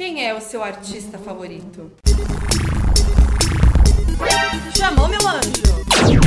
quem é o seu artista favorito? Chamou meu anjo!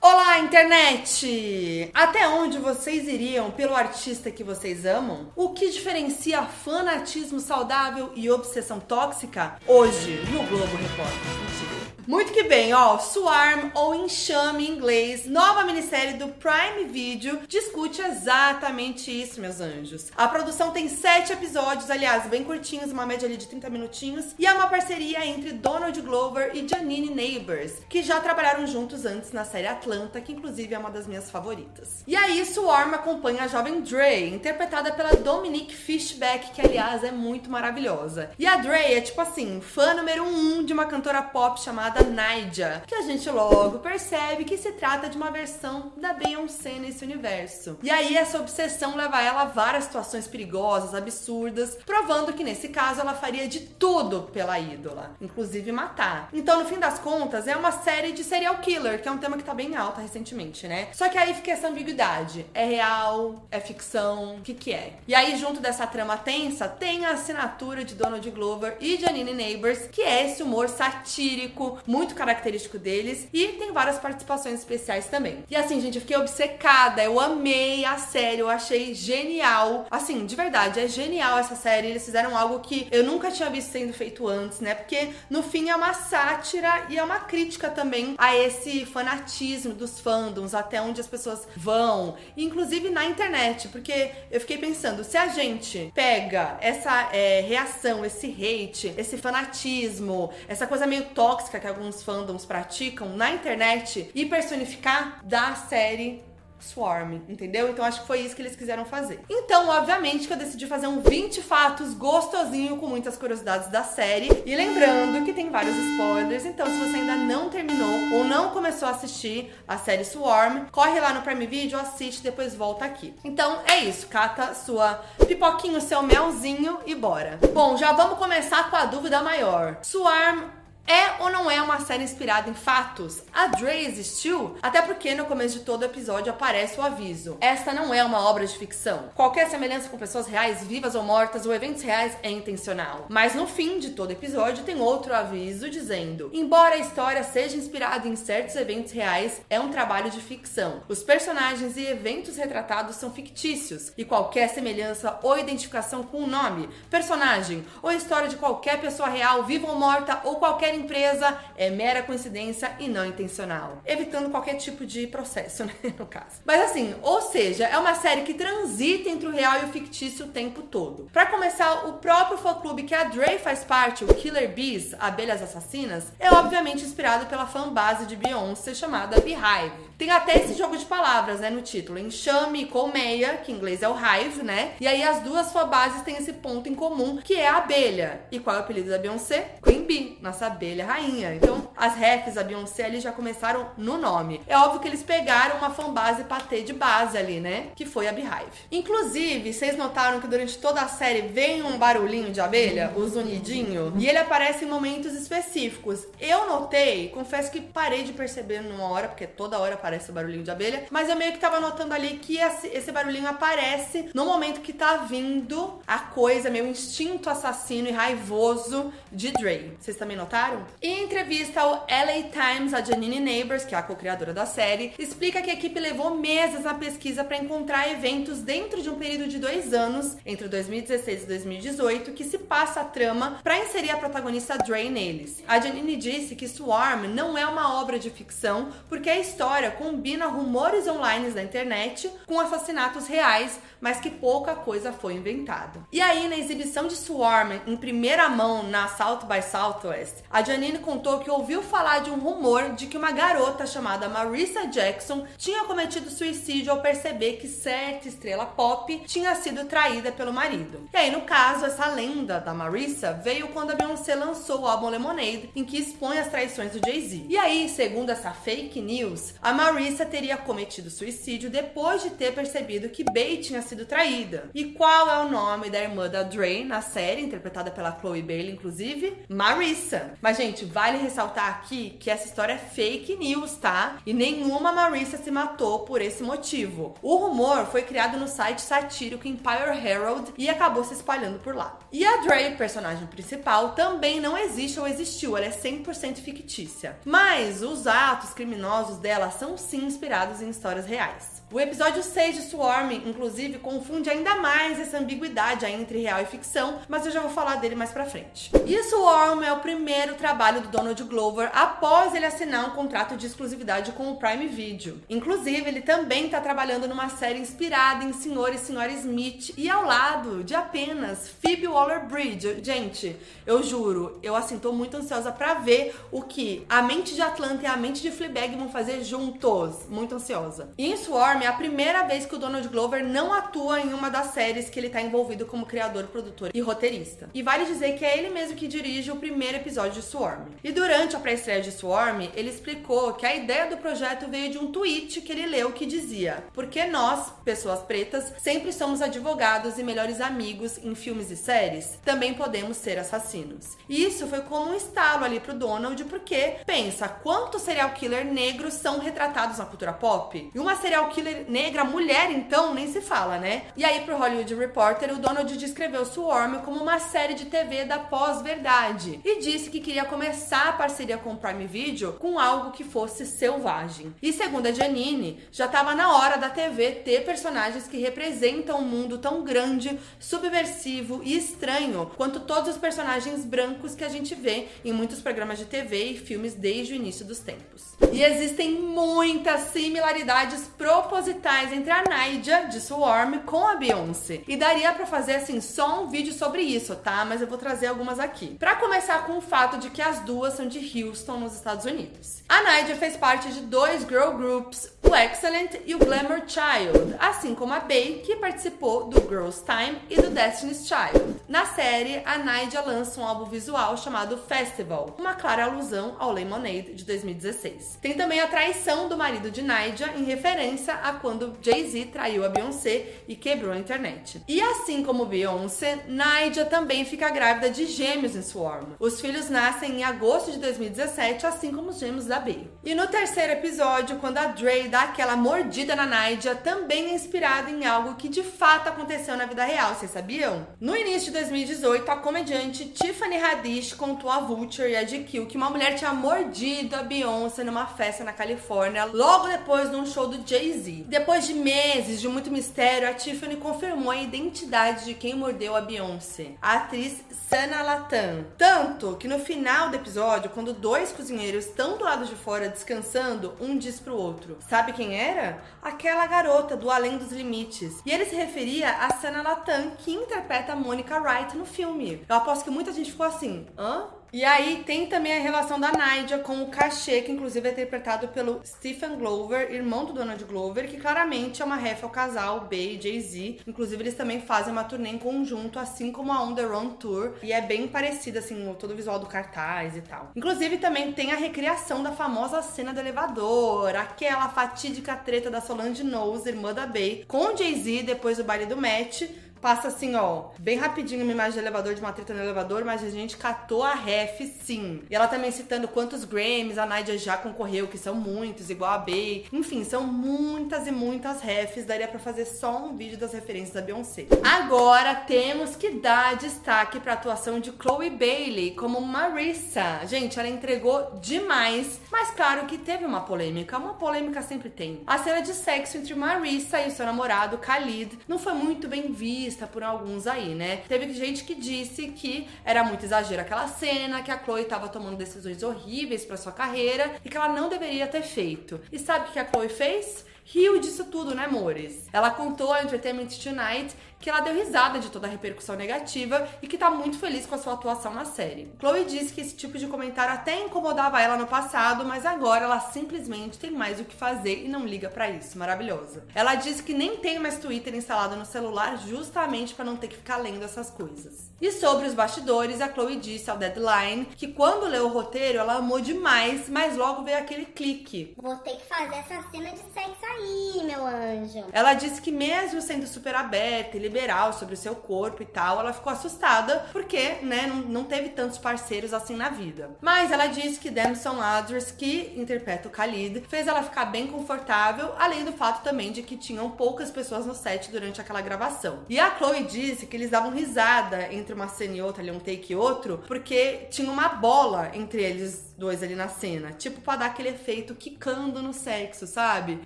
Olá, internet! Até onde vocês iriam pelo artista que vocês amam? O que diferencia fanatismo saudável e obsessão tóxica? Hoje, no Globo Repórter. Muito que bem, ó, Swarm ou Enxame em inglês, nova minissérie do Prime Video, discute exatamente isso, meus anjos. A produção tem sete episódios, aliás, bem curtinhos, uma média ali de 30 minutinhos, e é uma parceria entre Donald Glover e Janine Neighbors, que já trabalharam juntos antes na série Atlanta, que inclusive é uma das minhas favoritas. E aí, Swarm acompanha a jovem Dre, interpretada pela Dominique Fishback, que aliás é muito maravilhosa. E a Dre é tipo assim, fã número um de uma cantora pop chamada chamada Naija, que a gente logo percebe que se trata de uma versão da Beyoncé nesse universo. E aí essa obsessão leva ela a várias situações perigosas, absurdas, provando que nesse caso ela faria de tudo pela ídola, inclusive matar. Então, no fim das contas, é uma série de serial killer, que é um tema que tá bem alta recentemente, né? Só que aí fica essa ambiguidade. É real? É ficção? O que que é? E aí, junto dessa trama tensa, tem a assinatura de Donald Glover e Janine Neighbors, que é esse humor satírico, muito característico deles. E tem várias participações especiais também. E assim, gente, eu fiquei obcecada. Eu amei a série, eu achei genial. Assim, de verdade, é genial essa série. Eles fizeram algo que eu nunca tinha visto sendo feito antes, né? Porque no fim é uma sátira e é uma crítica também a esse fanatismo dos fandoms, até onde as pessoas vão, inclusive na internet. Porque eu fiquei pensando, se a gente pega essa é, reação, esse hate, esse fanatismo, essa coisa meio tóxica que alguns fandoms praticam na internet e personificar da série Swarm, entendeu? Então acho que foi isso que eles quiseram fazer. Então, obviamente, que eu decidi fazer um 20 fatos gostosinho com muitas curiosidades da série. E lembrando que tem vários spoilers, então se você ainda não terminou ou não começou a assistir a série Swarm, corre lá no Prime Video, assiste, depois volta aqui. Então é isso, cata sua pipoquinho, seu melzinho e bora. Bom, já vamos começar com a dúvida maior. Swarm é ou não é uma série inspirada em fatos? A Dre existiu? Até porque no começo de todo episódio aparece o aviso. Esta não é uma obra de ficção. Qualquer semelhança com pessoas reais, vivas ou mortas, ou eventos reais é intencional. Mas no fim de todo episódio tem outro aviso dizendo: embora a história seja inspirada em certos eventos reais, é um trabalho de ficção. Os personagens e eventos retratados são fictícios e qualquer semelhança ou identificação com o nome, personagem ou história de qualquer pessoa real, viva ou morta, ou qualquer empresa é mera coincidência e não intencional. Evitando qualquer tipo de processo, né, no caso. Mas assim, ou seja, é uma série que transita entre o real e o fictício o tempo todo. Para começar, o próprio fã-clube que a Dre faz parte, o Killer Bees, Abelhas Assassinas, é obviamente inspirado pela fanbase de Beyoncé chamada Beehive. Tem até esse jogo de palavras, né, no título. Enxame e colmeia, que em inglês é o hive, né? E aí as duas fanbases têm esse ponto em comum, que é a abelha. E qual é o apelido da Beyoncé? Queen Bee, nossa abelha rainha. Então, as refs da Beyoncé ali já começaram no nome. É óbvio que eles pegaram uma fanbase pra ter de base ali, né? Que foi a Beehive. Inclusive, vocês notaram que durante toda a série vem um barulhinho de abelha, o zonidinho, e ele aparece em momentos específicos. Eu notei, confesso que parei de perceber numa hora, porque toda hora aparece o barulhinho de abelha, mas eu meio que tava notando ali que esse barulhinho aparece no momento que tá vindo a coisa, meio instinto assassino e raivoso de Dre. Vocês também notaram? Em entrevista ao LA Times, a Janine Neighbors, que é a co-criadora da série, explica que a equipe levou meses na pesquisa para encontrar eventos dentro de um período de dois anos, entre 2016 e 2018, que se passa a trama para inserir a protagonista Dre neles. A Janine disse que Swarm não é uma obra de ficção, porque a história combina rumores online da internet com assassinatos reais, mas que pouca coisa foi inventada. E aí, na exibição de Swarm em primeira mão na South by Southwest, a Janine contou que ouviu falar de um rumor de que uma garota chamada Marissa Jackson tinha cometido suicídio ao perceber que certa estrela pop tinha sido traída pelo marido. E aí, no caso, essa lenda da Marissa veio quando a Beyoncé lançou o álbum Lemonade, em que expõe as traições do Jay-Z. E aí, segundo essa fake news, a Marissa teria cometido suicídio depois de ter percebido que Bey tinha sido traída. E qual é o nome da irmã da Dre na série, interpretada pela Chloe Bailey, inclusive? Marissa. Mas, gente, vale ressaltar aqui que essa história é fake news, tá? E nenhuma Marissa se matou por esse motivo. O rumor foi criado no site satírico Empire Herald e acabou se espalhando por lá. E a Dre, personagem principal, também não existe ou existiu, ela é 100% fictícia. Mas os atos criminosos dela são sim inspirados em histórias reais. O episódio 6 de Swarm, inclusive, confunde ainda mais essa ambiguidade entre real e ficção, mas eu já vou falar dele mais pra frente. E Swarm é o primeiro trabalho do Donald Glover após ele assinar um contrato de exclusividade com o Prime Video. Inclusive, ele também tá trabalhando numa série inspirada em Sr. e Sra. Smith e ao lado de apenas Phoebe Waller-Bridge. Gente, eu juro, eu assim tô muito ansiosa para ver o que a mente de Atlanta e a mente de Fleabag vão fazer juntos. Muito ansiosa. E em Swarm é a primeira vez que o Donald Glover não atua em uma das séries que ele está envolvido como criador, produtor e roteirista. E vale dizer que é ele mesmo que dirige o primeiro episódio de Swarm. E durante a pré-estreia de Swarm, ele explicou que a ideia do projeto veio de um tweet que ele leu que dizia: Porque nós, pessoas pretas, sempre somos advogados e melhores amigos em filmes e séries, também podemos ser assassinos. E isso foi como um estalo ali pro Donald, porque pensa quantos serial killer negros são retratados na cultura pop? E uma serial killer negra, mulher, então, nem se fala, né? E aí, pro Hollywood Reporter, o Donald descreveu Swarm como uma série de TV da pós-verdade e disse que queria começar a parceria com o Prime Video com algo que fosse selvagem. E segundo a Janine, já estava na hora da TV ter personagens que representam um mundo tão grande, subversivo e estranho quanto todos os personagens brancos que a gente vê em muitos programas de TV e filmes desde o início dos tempos. E existem muitas similaridades propositais propositais entre a Naija de Swarm com a Beyoncé. E daria para fazer assim só um vídeo sobre isso, tá? Mas eu vou trazer algumas aqui. Para começar com o fato de que as duas são de Houston, nos Estados Unidos. A Naija fez parte de dois girl groups, o Excellent e o Glamour Child, assim como a Bey, que participou do Girls Time e do Destiny's Child. Na série, a Naija lança um álbum visual chamado Festival, uma clara alusão ao Lemonade de 2016. Tem também a traição do marido de Naija em referência a quando Jay-Z traiu a Beyoncé e quebrou a internet. E assim como Beyoncé, Naija também fica grávida de gêmeos em Swarm. Os filhos nascem em agosto de 2017, assim como os gêmeos da Bey. E no terceiro episódio, quando a Dre aquela mordida na Naija, também inspirado em algo que de fato aconteceu na vida real, vocês sabiam? No início de 2018, a comediante Tiffany Haddish contou a Vulture e a GQ que uma mulher tinha mordido a Beyoncé numa festa na Califórnia, logo depois de um show do Jay-Z. Depois de meses de muito mistério, a Tiffany confirmou a identidade de quem mordeu a Beyoncé, a atriz Sana Latan. Tanto que no final do episódio, quando dois cozinheiros estão do lado de fora descansando, um diz pro outro: Sabe quem era? Aquela garota do Além dos Limites. E ele se referia a Sana Latan, que interpreta a Monica Wright no filme. Eu aposto que muita gente ficou assim: hã? E aí tem também a relação da Nadia com o Cachê, que inclusive é interpretado pelo Stephen Glover, irmão do Donald Glover, que claramente é uma ref ao casal B e Jay-Z. Inclusive eles também fazem uma turnê em conjunto, assim como a On The Run Tour. E é bem parecida, assim, todo o visual do cartaz e tal. Inclusive também tem a recriação da famosa cena do elevador, aquela fatídica treta da Solange Knowles, irmã da Bey, com Jay-Z depois do baile do match passa assim, ó, bem rapidinho uma imagem do elevador, de uma treta no elevador, mas a gente catou a ref sim. E ela também citando quantos Grammys a Nadia já concorreu, que são muitos, igual a Bey. Enfim, são muitas e muitas refs, daria para fazer só um vídeo das referências da Beyoncé. Agora temos que dar destaque para a atuação de Chloe Bailey como Marissa. Gente, ela entregou demais, mas claro que teve uma polêmica, uma polêmica sempre tem. A cena de sexo entre Marissa e seu namorado Khalid não foi muito bem vista vista por alguns aí, né? Teve gente que disse que era muito exagero aquela cena, que a Chloe estava tomando decisões horríveis para sua carreira e que ela não deveria ter feito. E sabe o que a Chloe fez? Riu disso tudo, né, amores? Ela contou ao Entertainment Tonight que ela deu risada de toda a repercussão negativa e que tá muito feliz com a sua atuação na série. Chloe disse que esse tipo de comentário até incomodava ela no passado, mas agora ela simplesmente tem mais o que fazer e não liga para isso. Maravilhosa. Ela disse que nem tem mais Twitter instalado no celular justamente para não ter que ficar lendo essas coisas. E sobre os bastidores, a Chloe disse ao Deadline que quando leu o roteiro ela amou demais, mas logo veio aquele clique. Vou ter que fazer essa cena de sexo aí aí, meu anjo. Ela disse que mesmo sendo super aberta e liberal sobre o seu corpo e tal, ela ficou assustada porque, né, não, não teve tantos parceiros assim na vida. Mas ela disse que Damson Adris, que interpreta o Khalid, fez ela ficar bem confortável, além do fato também de que tinham poucas pessoas no set durante aquela gravação. E a Chloe disse que eles davam risada entre uma cena e outra, ali um take e outro, porque tinha uma bola entre eles dois ali na cena. Tipo, pra dar aquele efeito quicando no sexo, sabe?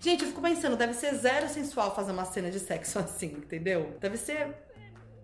Gente, eu fico pensando, deve ser zero sensual fazer uma cena de sexo assim, entendeu? Deve ser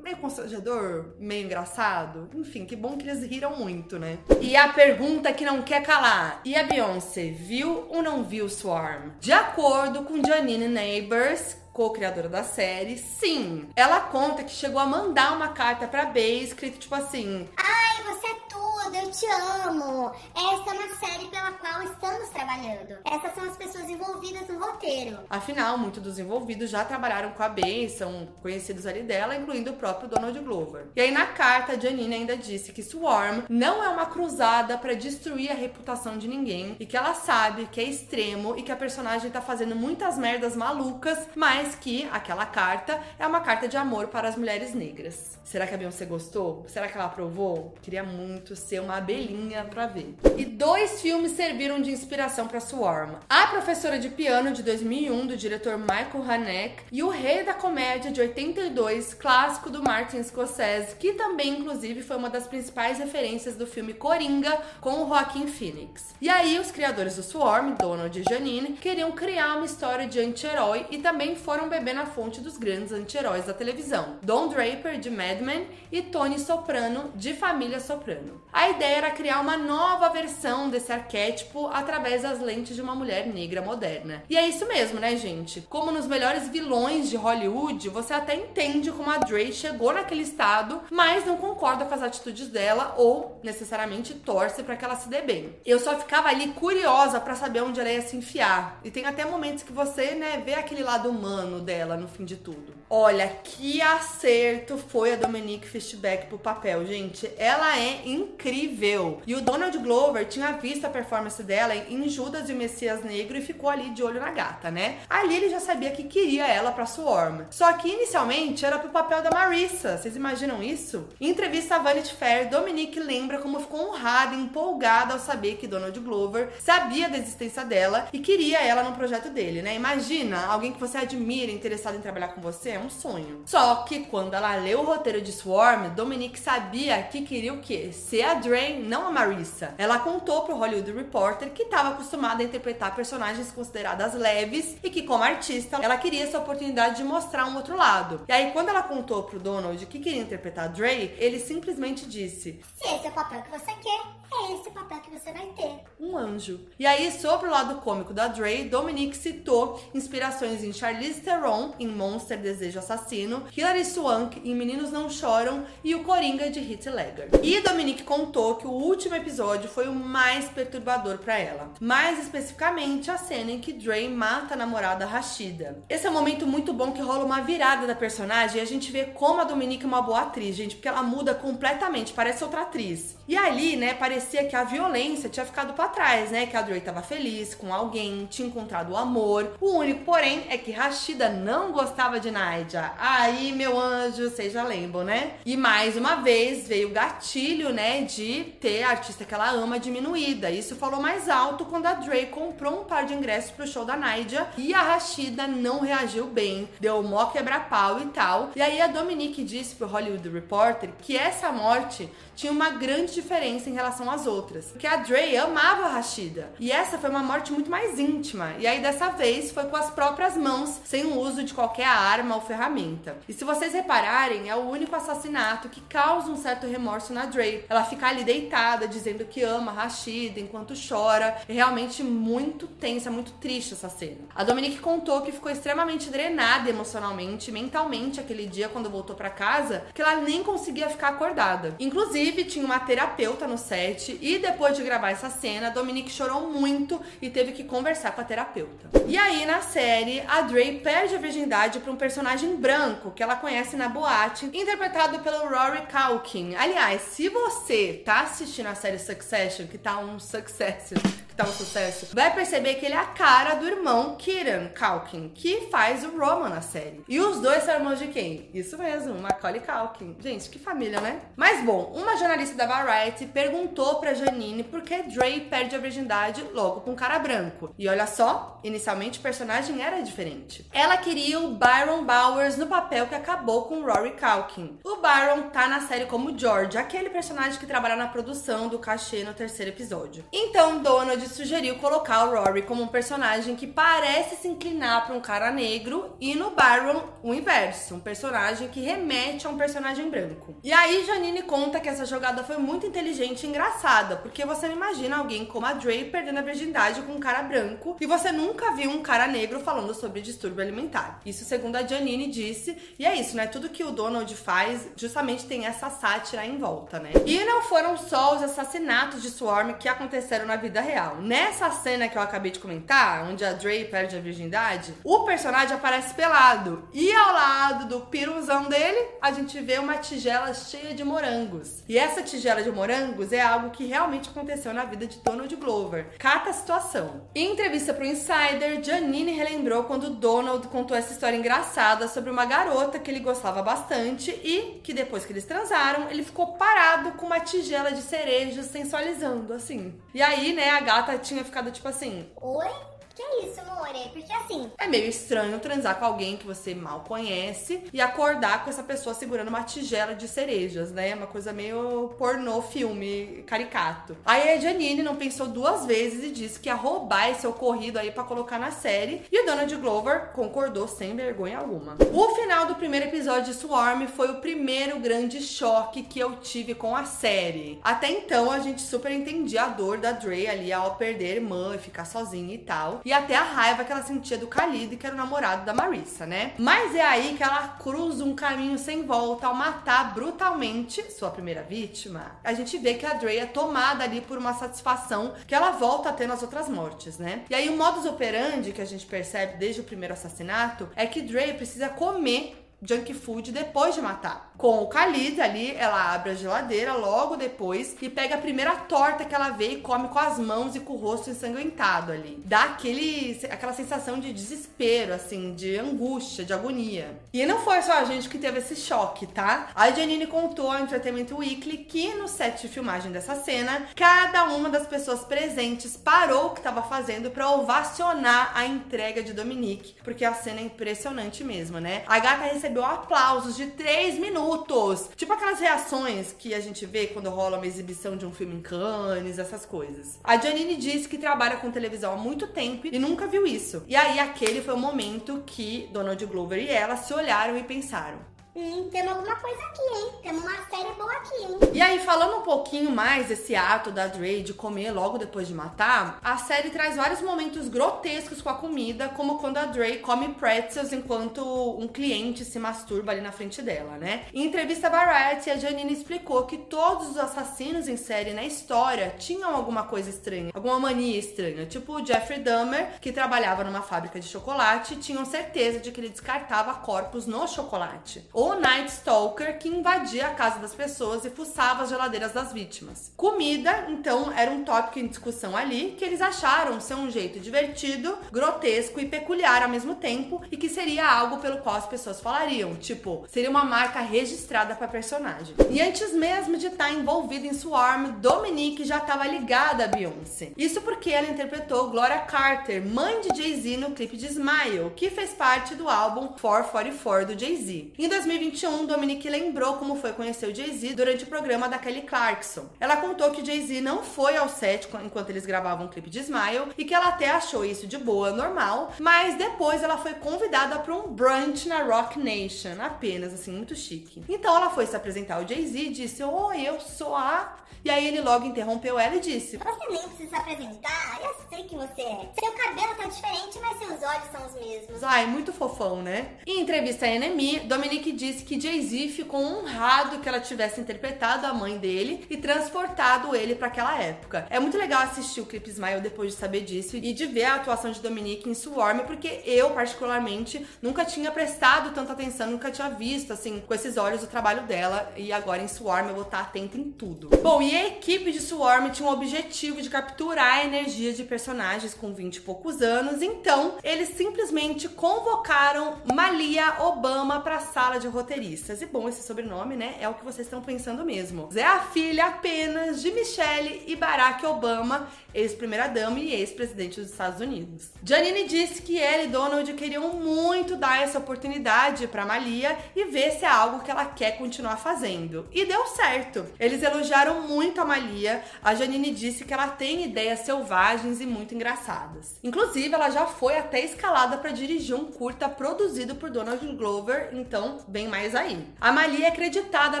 meio constrangedor, meio engraçado. Enfim, que bom que eles riram muito, né? E a pergunta que não quer calar: e a Beyoncé viu ou não viu Swarm? De acordo com Janine Neighbors, co-criadora da série, sim. Ela conta que chegou a mandar uma carta pra Bey escrito tipo assim: Ai, você é tudo, eu te amo. Esta é uma série pela qual estamos trabalhando. Essas são as pessoas envolvidas no roteiro. Afinal, muitos dos envolvidos já trabalharam com a Bey, são conhecidos ali dela, incluindo o próprio Donald Glover. E aí na carta, a Janine ainda disse que Swarm não é uma cruzada para destruir a reputação de ninguém e que ela sabe que é extremo e que a personagem tá fazendo muitas merdas malucas, mas que aquela carta é uma carta de amor para as mulheres negras. Será que a Beyoncé gostou? Será que ela aprovou? Queria muito ser uma abelhinha pra ver. E dois filmes serviram de inspiração para Swarm. A Professora de Piano de 2001 do diretor Michael Haneke e O Rei da Comédia de 82, clássico do Martin Scorsese, que também inclusive foi uma das principais referências do filme Coringa com o Joaquin Phoenix. E aí os criadores do Swarm, Donald e Janine, queriam criar uma história de anti-herói e também foram beber na fonte dos grandes anti-heróis da televisão. Don Draper de Mad Men e Tony Soprano de Família Soprano. A ideia era criar uma nova versão desse arquétipo através das lentes de uma mulher negra moderna. E é isso mesmo, né, gente? Como nos melhores vilões de Hollywood, você até entende como a Dre chegou naquele estado, mas não concorda com as atitudes dela ou necessariamente torce para que ela se dê bem. Eu só ficava ali curiosa para saber onde ela ia se enfiar. E tem até momentos que você, né, vê aquele lado humano dela no fim de tudo. Olha, que acerto foi a Dominique Fishback pro papel, gente. Ela é incrível. E o Donald Glover tinha visto a performance dela em Judas e o Messias Negro e ficou ali de olho na gata, né? Ali ele já sabia que queria ela pra Swarm. Só que inicialmente era pro papel da Marissa. Vocês imaginam isso? Em entrevista à Vanity Fair, Dominique lembra como ficou honrada e empolgada ao saber que Donald Glover sabia da existência dela e queria ela no projeto dele, né? Imagina alguém que você admira, interessado em trabalhar com você, é um sonho. Só que quando ela leu o roteiro de Swarm, Dominique sabia que queria o quê? Ser a Dre, não a Marissa. Ela contou pro Hollywood Reporter que estava acostumada a interpretar personagens consideradas leves e que, como artista, ela queria essa oportunidade de mostrar um outro lado. E aí, quando ela contou pro Donald que queria interpretar a Dre, ele simplesmente disse: Se esse é o papel que você quer, é esse o papel que você vai ter. Um anjo. E aí, sobre o lado cômico da Dre, Dominique citou inspirações em Charlize Theron, em Monster Desejo Assassino, Hilary Swank, em Meninos Não Choram e o Coringa de Heath Ledger. E Dominique contou que o último episódio foi o mais perturbador para ela. Mais especificamente, a cena em que Dre mata a namorada Rashida. Esse é um momento muito bom que rola uma virada da personagem e a gente vê como a Dominique é uma boa atriz, gente, porque ela muda completamente, parece outra atriz. E ali, né, parecia que a violência tinha ficado para trás, né, que a Dre tava feliz com alguém, tinha encontrado o amor. O único, porém, é que Rashida não gostava de Naija. Aí, meu anjo, vocês já lembram, né? E mais uma vez veio o gatilho, né, de ter a artista que ela ama diminuída. Isso falou mais alto quando a Dre comprou um par de ingressos pro show da Naija e a Rashida não reagiu bem, deu mó quebra-pau e tal. E aí a Dominique disse pro Hollywood Reporter que essa morte tinha uma grande diferença em relação às outras. Porque a Dre amava a Rashida. E essa foi uma morte muito mais íntima. E aí dessa vez foi com as próprias mãos, sem o uso de qualquer arma ou ferramenta. E se vocês repararem, é o único assassinato que causa um certo remorso na Dre. Ela fica ali deitada, dizendo que ama Rashida enquanto chora. É realmente muito tensa, muito triste essa cena. A Dominique contou que ficou extremamente drenada emocionalmente, mentalmente aquele dia quando voltou para casa, que ela nem conseguia ficar acordada. Inclusive, Inclusive, tinha uma terapeuta no set e depois de gravar essa cena, a Dominique chorou muito e teve que conversar com a terapeuta. E aí, na série, a Dre perde a virgindade para um personagem branco que ela conhece na boate, interpretado pelo Rory Culkin. Aliás, se você tá assistindo a série Succession, que tá um sucesso, que tá um sucesso, vai perceber que ele é a cara do irmão Kieran Culkin, que faz o Roman na série. E os dois são irmãos de quem? Isso mesmo, Macaulay Culkin. Gente, que família, né? Mas bom, uma jornalista da Variety perguntou pra Janine por que Dre perde a virgindade logo com um cara branco. E olha só, inicialmente o personagem era diferente. Ela queria o Byron Bowers no papel que acabou com Rory Culkin. O Byron tá na série como George, aquele personagem que trabalha na produção do cachê no terceiro episódio. Então Donald sugeriu colocar o Rory como um personagem que parece se inclinar para um cara negro e no Byron o inverso, um personagem que remete a um personagem branco. E aí Janine conta que essa jogada foi muito inteligente e engraçada, porque você não imagina alguém como a Dre perdendo a virgindade com um cara branco e você nunca viu um cara negro falando sobre distúrbio alimentar. Isso segundo a Janine disse, e é isso, né? Tudo que o Donald faz justamente tem essa sátira em volta, né? E não foram só os assassinatos de Swarm que aconteceram na vida real. Nessa cena que eu acabei de comentar, onde a Dre perde a virgindade, o personagem aparece pelado e ao lado do piruzão dele, a gente vê uma tigela cheia de morangos. E essa tigela de morangos é algo que realmente aconteceu na vida de Donald Glover. Cata a situação. Em entrevista pro Insider, Janine relembrou quando Donald contou essa história engraçada sobre uma garota que ele gostava bastante e que depois que eles transaram, ele ficou parado com uma tigela de cerejas sensualizando, assim. E aí, né, a gata tinha ficado tipo assim: Oi? Que é isso, More? Porque assim. É meio estranho transar com alguém que você mal conhece e acordar com essa pessoa segurando uma tigela de cerejas, né? É uma coisa meio pornô filme caricato. Aí a Janine não pensou duas vezes e disse que ia roubar esse ocorrido aí para colocar na série. E o Donald Glover concordou sem vergonha alguma. O final do primeiro episódio de Swarm foi o primeiro grande choque que eu tive com a série. Até então a gente super entendia a dor da Dre ali ao perder irmã e ficar sozinha e tal e até a raiva que ela sentia do Khalid, que era o namorado da Marissa, né? Mas é aí que ela cruza um caminho sem volta ao matar brutalmente sua primeira vítima. A gente vê que a Dre é tomada ali por uma satisfação que ela volta a ter nas outras mortes, né? E aí o modus operandi que a gente percebe desde o primeiro assassinato é que Dre precisa comer junk food depois de matar. Com o Khalid ali, ela abre a geladeira logo depois e pega a primeira torta que ela vê e come com as mãos e com o rosto ensanguentado ali. Dá aquele, aquela sensação de desespero, assim, de angústia, de agonia. E não foi só a gente que teve esse choque, tá? A Janine contou ao Entertainment Weekly que no set de filmagem dessa cena, cada uma das pessoas presentes parou o que estava fazendo para ovacionar a entrega de Dominique, porque a cena é impressionante mesmo, né? A gata recebeu aplausos de 3 minutos. Tipo aquelas reações que a gente vê quando rola uma exibição de um filme em Cannes, essas coisas. A Janine disse que trabalha com televisão há muito tempo e nunca viu isso. E aí aquele foi o momento que Donald Glover e ela se olharam e pensaram: Hum, temos alguma coisa aqui, hein? Temos uma série boa aqui, hein? E aí, falando um pouquinho mais desse ato da Dre de comer logo depois de matar, a série traz vários momentos grotescos com a comida, como quando a Dre come pretzels enquanto um cliente se masturba ali na frente dela, né? Em entrevista à Variety, a Janine explicou que todos os assassinos em série na história tinham alguma coisa estranha, alguma mania estranha, tipo o Jeffrey Dahmer, que trabalhava numa fábrica de chocolate, tinham certeza de que ele descartava corpos no chocolate o Night Stalker, que invadia a casa das pessoas e fuçava as geladeiras das vítimas. Comida, então, era um tópico em discussão ali que eles acharam ser um jeito divertido, grotesco e peculiar ao mesmo tempo e que seria algo pelo qual as pessoas falariam, tipo, seria uma marca registrada para personagem. E antes mesmo de estar tá envolvida em Swarm, Dominique já estava ligada a Beyoncé. Isso porque ela interpretou Gloria Carter, mãe de Jay-Z no clipe de Smile, que fez parte do álbum 444 do Jay-Z. Em 2000 2021, Dominique lembrou como foi conhecer o Jay-Z durante o programa da Kelly Clarkson. Ela contou que Jay-Z não foi ao set enquanto eles gravavam o clipe de Smile e que ela até achou isso de boa, normal, mas depois ela foi convidada para um brunch na Rock Nation, apenas assim, muito chique. Então ela foi se apresentar ao Jay-Z e disse: Oi, eu sou a e aí ele logo interrompeu ela e disse: Você nem precisa se apresentar, eu sei que você é. Seu cabelo tá diferente, mas seus olhos são os mesmos. Ai, muito fofão, né? Em entrevista à NME, Dominique disse que Jay-Z ficou honrado que ela tivesse interpretado a mãe dele e transportado ele para aquela época. É muito legal assistir o clipe Smile depois de saber disso e de ver a atuação de Dominique em Swarm, porque eu, particularmente, nunca tinha prestado tanta atenção, nunca tinha visto, assim, com esses olhos o trabalho dela. E agora em Swarm eu vou estar atenta em tudo. Bom, e a equipe de Swarm tinha um objetivo de capturar a energia de personagens com 20 e poucos anos, então eles simplesmente convocaram Malia Obama para a sala de roteiristas. E bom, esse sobrenome, né, é o que vocês estão pensando mesmo. É a filha apenas de Michelle e Barack Obama, ex-primeira-dama e ex-presidente dos Estados Unidos. Janine disse que ela e Donald queriam muito dar essa oportunidade para Malia e ver se é algo que ela quer continuar fazendo. E deu certo. Eles elogiaram muito a Malia. A Janine disse que ela tem ideias selvagens e muito engraçadas. Inclusive, ela já foi até escalada para dirigir um curta produzido por Donald Glover, então bem mais aí. A Malia é acreditada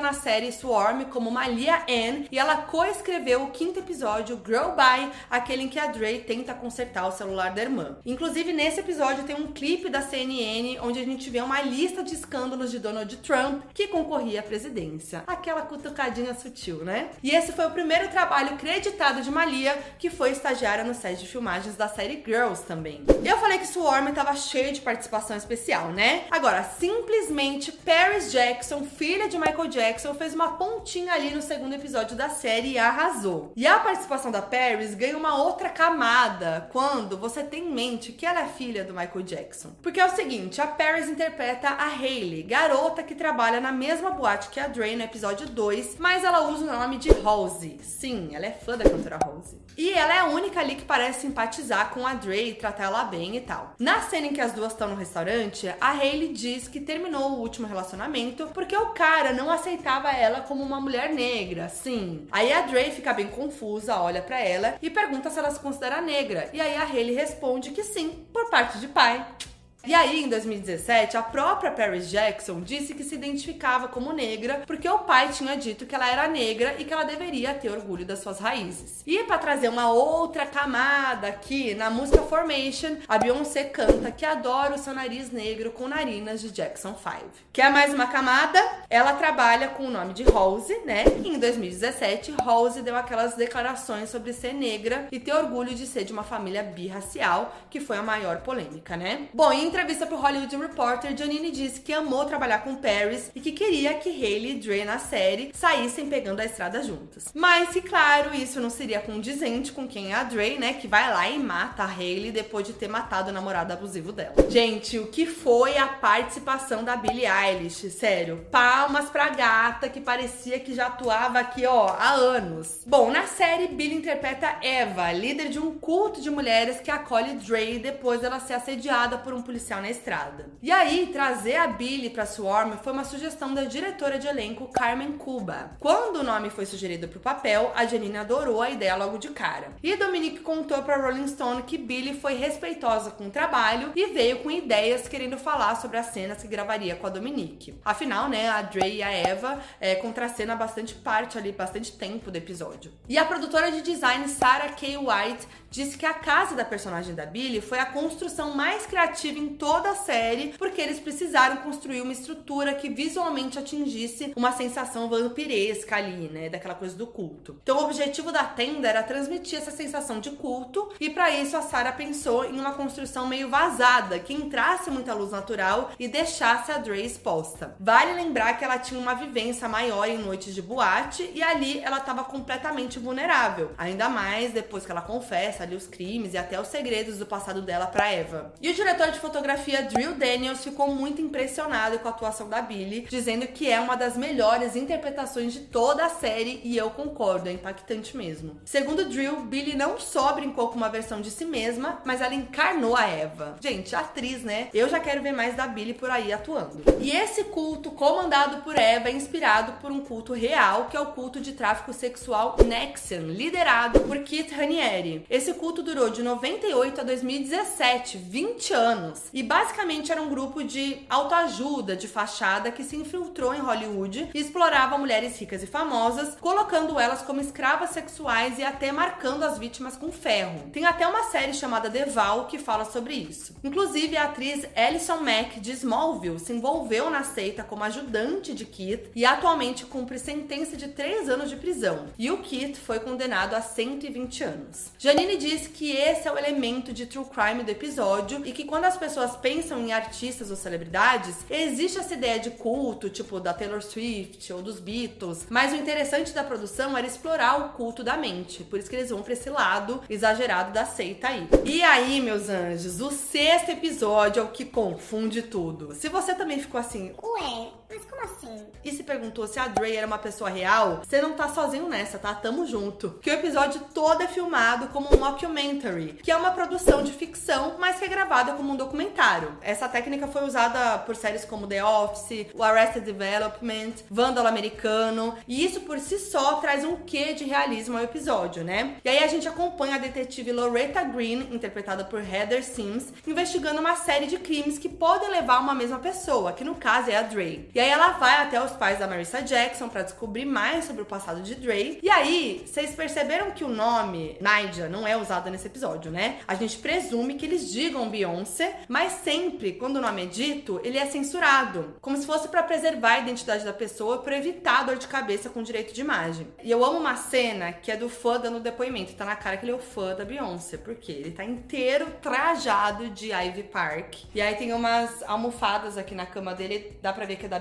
na série Swarm como Malia Ann e ela coescreveu o quinto episódio Grow By, aquele em que a Dre tenta consertar o celular da irmã. Inclusive, nesse episódio tem um clipe da CNN onde a gente vê uma lista de escândalos de Donald Trump que concorria à presidência. Aquela cutucadinha sutil, né? E esse foi o primeiro trabalho creditado de Malia, que foi estagiária no set de filmagens da série Girls também. Eu falei que Swarm estava cheio de participação especial, né? Agora, simplesmente Paris Jackson, filha de Michael Jackson, fez uma pontinha ali no segundo episódio da série e arrasou. E a participação da Paris ganha uma outra camada quando você tem em mente que ela é filha do Michael Jackson. Porque é o seguinte, a Paris interpreta a Hailey, garota que trabalha na mesma boate que a Dre no episódio 2, mas ela usa o nome de Rose. Sim, ela é fã da cantora Rose. E ela é a única ali que parece simpatizar com a Dre e tratar ela bem e tal. Na cena em que as duas estão no restaurante, a Hailey diz que terminou o último relacionamento porque o cara não aceitava ela como uma mulher negra. Sim. Aí a Dre fica bem confusa, olha para ela e pergunta se ela se considera negra. E aí a Hailey responde que sim, por parte de pai. E aí, em 2017, a própria Paris Jackson disse que se identificava como negra porque o pai tinha dito que ela era negra e que ela deveria ter orgulho das suas raízes. E para trazer uma outra camada aqui, na música Formation, a Beyoncé canta que adora o seu nariz negro com narinas de Jackson 5. Quer mais uma camada? Ela trabalha com o nome de Rose, né? E em 2017, Rose deu aquelas declarações sobre ser negra e ter orgulho de ser de uma família birracial, que foi a maior polêmica, né? Bom, entrevista para o Hollywood Reporter, Janine disse que amou trabalhar com Paris e que queria que Hailey e Dre na série saíssem pegando a estrada juntas. Mas que, claro, isso não seria condizente com quem é a Dre, né? Que vai lá e mata a Hailey depois de ter matado o namorado abusivo dela. Gente, o que foi a participação da Billie Eilish? Sério, palmas pra gata que parecia que já atuava aqui, ó, há anos. Bom, na série, Billie interpreta Eva, líder de um culto de mulheres que acolhe Dre depois dela ser assediada por um policial policial na estrada. E aí, trazer a Billy pra Swarm foi uma sugestão da diretora de elenco Carmen Cuba. Quando o nome foi sugerido pro papel, a Janine adorou a ideia logo de cara. E Dominique contou pra Rolling Stone que Billy foi respeitosa com o trabalho e veio com ideias querendo falar sobre as cenas que gravaria com a Dominique. Afinal, né, a Dre e a Eva é, contracena bastante parte ali, bastante tempo do episódio. E a produtora de design Sarah K. White disse que a casa da personagem da Billy foi a construção mais criativa em toda a série, porque eles precisaram construir uma estrutura que visualmente atingisse uma sensação vampiresca ali, né, daquela coisa do culto. Então o objetivo da tenda era transmitir essa sensação de culto, e para isso a Sarah pensou em uma construção meio vazada, que entrasse muita luz natural e deixasse a Dre exposta. Vale lembrar que ela tinha uma vivência maior em noites de boate e ali ela estava completamente vulnerável, ainda mais depois que ela confessa ali os crimes e até os segredos do passado dela para Eva. E o diretor de fotografia Drew Daniels ficou muito impressionado com a atuação da Billy, dizendo que é uma das melhores interpretações de toda a série e eu concordo, é impactante mesmo. Segundo Drew, Billy não só brincou com uma versão de si mesma, mas ela encarnou a Eva. Gente, atriz, né? Eu já quero ver mais da Billy por aí atuando. E esse culto comandado por Eva é inspirado por um culto real, que é o culto de tráfico sexual Nexian, liderado por Keith Raniere. Esse culto durou de 98 a 2017, 20 anos. E basicamente era um grupo de autoajuda, de fachada, que se infiltrou em Hollywood e explorava mulheres ricas e famosas, colocando elas como escravas sexuais e até marcando as vítimas com ferro. Tem até uma série chamada The Val que fala sobre isso. Inclusive, a atriz Alison Mack de Smallville se envolveu na seita como ajudante de Keith e atualmente cumpre sentença de 3 anos de prisão. E o Keith foi condenado a 120 anos. Janine diz que esse é o elemento de true crime do episódio e que quando as pessoas pensam em artistas ou celebridades, existe essa ideia de culto, tipo da Taylor Swift ou dos Beatles, mas o interessante da produção era explorar o culto da mente. Por isso que eles vão para esse lado exagerado da seita aí. E aí, meus anjos, o sexto episódio é o que confunde tudo. Se você também ficou assim, Ué, mas como assim? e se perguntou se a Dre era uma pessoa real, você não tá sozinho nessa, tá? Tamo junto. Que o episódio todo é filmado como um mockumentary, que é uma produção de ficção, mas que é gravada como um documentário. Essa técnica foi usada por séries como The Office, o Arrested Development, Vândalo Americano, e isso por si só traz um quê de realismo ao episódio, né? E aí a gente acompanha a detetive Loretta Green, interpretada por Heather Sims, investigando uma série de crimes que podem levar a uma mesma pessoa, que no caso é a Dre. E aí ela vai até os pais da Marissa Jackson para descobrir mais sobre o passado de Dre. E aí, vocês perceberam que o nome Naija não é usado nesse episódio, né? A gente presume que eles digam Beyoncé, mas sempre, quando o nome é dito, ele é censurado, como se fosse para preservar a identidade da pessoa para evitar dor de cabeça com direito de imagem. E eu amo uma cena que é do fã dando depoimento, tá na cara que ele é o fã da Beyoncé, porque ele tá inteiro trajado de Ivy Park. E aí tem umas almofadas aqui na cama dele, dá pra ver que é da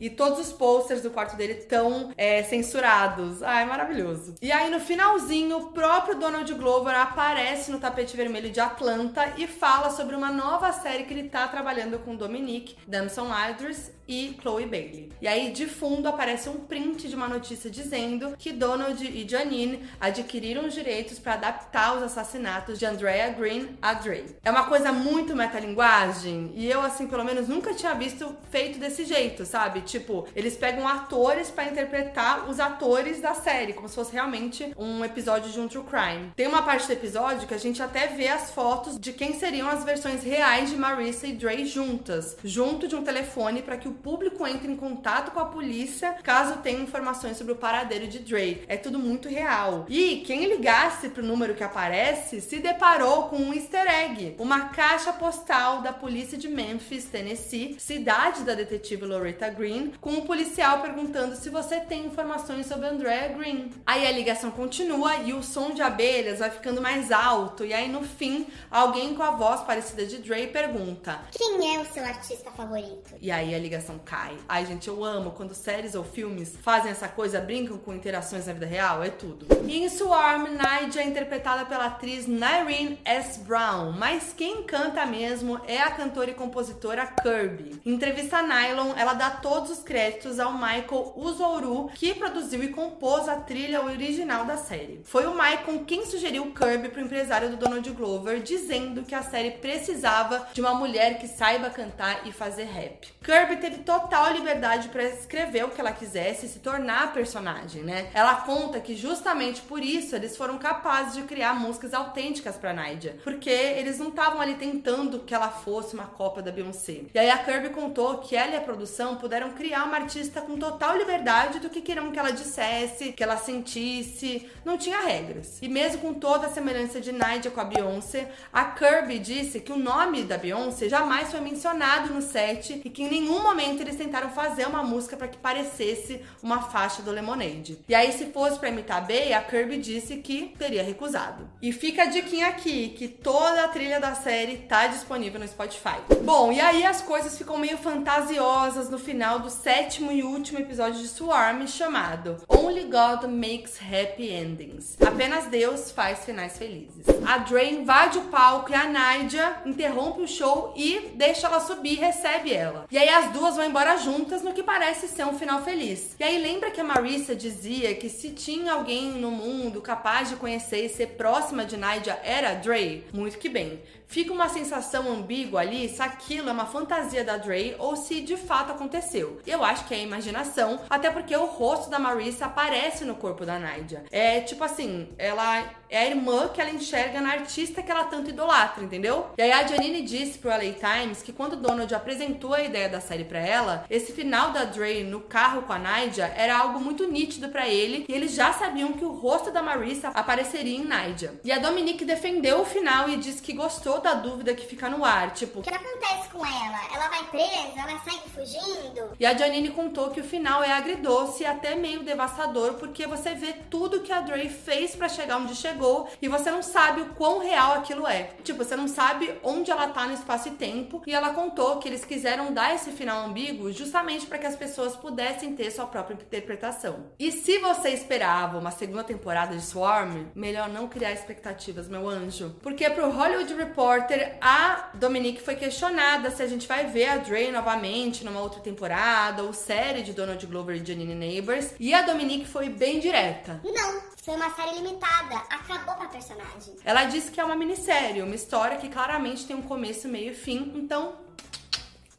E todos os posters do quarto dele estão é, censurados. Ai, maravilhoso. E aí no finalzinho, o próprio Donald Glover aparece no tapete vermelho de Atlanta e fala sobre uma nova série que ele tá trabalhando com Dominique, Damson Idris e Chloe Bailey. E aí, de fundo, aparece um print de uma notícia dizendo que Donald e Janine adquiriram os direitos para adaptar os assassinatos de Andrea Green a Dre. É uma coisa muito metalinguagem e eu, assim, pelo menos nunca tinha visto feito desse jeito, sabe? Tipo, eles pegam atores para interpretar os atores da série, como se fosse realmente um episódio de um true crime. Tem uma parte do episódio que a gente até vê as fotos de quem seriam as versões reais de Marissa e Dre juntas, junto de um telefone para que o público entre em contato com a polícia caso tenha informações sobre o paradeiro de Dre. É tudo muito real. E quem ligasse pro número que aparece se deparou com um easter egg, uma caixa postal da polícia de Memphis, Tennessee, cidade da detetive Loretta Green, com um policial perguntando se você tem informações sobre Andrea Green. Aí a ligação continua e o som de abelhas vai ficando mais alto e aí no fim alguém com a voz parecida de Dre pergunta: Quem é o seu artista favorito? e aí a ligação cai. Ai, gente, eu amo quando séries ou filmes fazem essa coisa, brincam com interações na vida real, é tudo. Em Swarm, Nadia é interpretada pela atriz Nyrene S. Brown, mas quem canta mesmo é a cantora e compositora Kirby. Em entrevista a Nylon, ela dá todos os créditos ao Michael Uzoru, que produziu e compôs a trilha original da série. Foi o Michael quem sugeriu Kirby pro empresário do Donald Glover, dizendo que a série precisava de uma mulher que saiba cantar e fazer rap. Kirby teve total liberdade para escrever o que ela quisesse e se tornar a personagem, né? Ela conta que justamente por isso eles foram capazes de criar músicas autênticas para Nadia, porque eles não estavam ali tentando que ela fosse uma cópia da Beyoncé. E aí a Kirby contou que ela e a produção puderam criar uma artista com total liberdade do que queriam que ela dissesse, que ela sentisse, não tinha regras. E mesmo com toda a semelhança de Nadia com a Beyoncé, a Kirby disse que o nome da Beyoncé jamais foi mencionado no set e que em nenhum momento eles tentaram fazer uma música para que parecesse uma faixa do Lemonade. E aí, se fosse para imitar a Bey, a Kirby disse que teria recusado. E fica a diquinha aqui, que toda a trilha da série tá disponível no Spotify. Bom, e aí as coisas ficam meio fantasiosas no final do sétimo e último episódio de Swarm, chamado Only God Makes Happy Endings. Apenas Deus faz finais felizes. A Dre invade o palco e a Nadia interrompe o show e deixa ela subir e recebe ela. E aí as duas vão embora juntas no que parece ser um final feliz. E aí lembra que a Marissa dizia que se tinha alguém no mundo capaz de conhecer e ser próxima de Nadia era Dre? Muito que bem. Fica uma sensação ambígua ali se aquilo é uma fantasia da Dre ou se de fato aconteceu. Eu acho que é imaginação, até porque o rosto da Marissa aparece no corpo da Nadia. É tipo assim, ela é a irmã que ela enxerga na artista que ela tanto idolatra, entendeu? E aí a Janine disse pro LA Times que quando Donald apresentou a ideia da série para ela, esse final da Dre no carro com a Nadia era algo muito nítido para ele e eles já sabiam que o rosto da Marissa apareceria em Nadia. E a Dominique defendeu o final e disse que gostou da dúvida que fica no ar, tipo, O que acontece com ela? Ela vai presa? Ela sai fugindo? E a Janine contou que o final é agridoce e até meio devastador, porque você vê tudo que a Dre fez para chegar onde chegou e você não sabe o quão real aquilo é. Tipo, você não sabe onde ela tá no espaço e tempo. E ela contou que eles quiseram dar esse final ambíguo justamente para que as pessoas pudessem ter sua própria interpretação. E se você esperava uma segunda temporada de Swarm, melhor não criar expectativas, meu anjo. Porque pro Hollywood A Dominique foi questionada se a gente vai ver a Dre novamente numa outra temporada ou série de Donald Glover e Janine Neighbors. E a Dominique foi bem direta. Não, foi uma série limitada. Acabou com a personagem. Ela disse que é uma minissérie, uma história que claramente tem um começo, meio e fim, então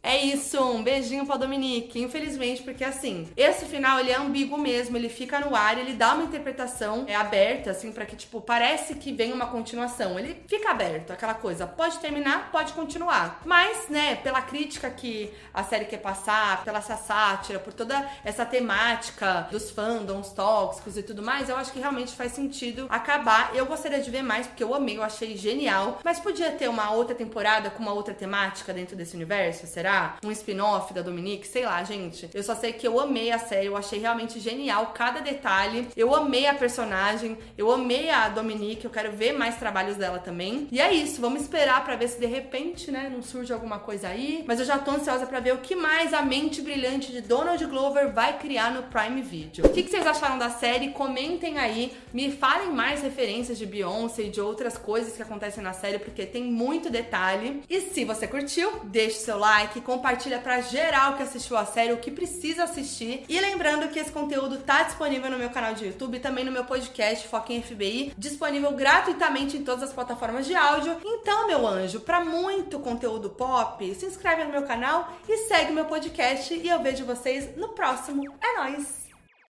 é isso, um beijinho pra Dominique. Infelizmente, porque assim, esse final ele é ambíguo mesmo, ele fica no ar, ele dá uma interpretação é aberta, assim, para que, tipo, parece que vem uma continuação. Ele fica aberto, aquela coisa, pode terminar, pode continuar. Mas, né, pela crítica que a série quer passar, pela essa sátira, por toda essa temática dos fandoms tóxicos e tudo mais, eu acho que realmente faz sentido acabar. Eu gostaria de ver mais, porque eu amei, eu achei genial. Mas podia ter uma outra temporada com uma outra temática dentro desse universo, será? Um spin-off da Dominique? Sei lá, gente. Eu só sei que eu amei a série, eu achei realmente genial cada detalhe. Eu amei a personagem, eu amei a Dominique, eu quero ver mais trabalhos dela também. E é isso, vamos esperar para ver se de repente, né, não surge alguma coisa aí. Mas eu já tô ansiosa para ver o que mais a mente brilhante de Donald Glover vai criar no Prime Video. O que, que vocês acharam da série? Comentem aí, me falem mais referências de Beyoncé e de outras coisas que acontecem na série, porque tem muito detalhe. E se você curtiu, deixe seu like, compartilha pra geral que assistiu a série, o que precisa assistir. E lembrando que esse conteúdo tá disponível no meu canal de YouTube e também no meu podcast Foca em FBI, disponível gratuitamente em todas as plataformas de áudio. Então, meu anjo, para muito conteúdo pop, se inscreve no meu canal e segue meu podcast e eu vejo vocês no próximo. É nóis!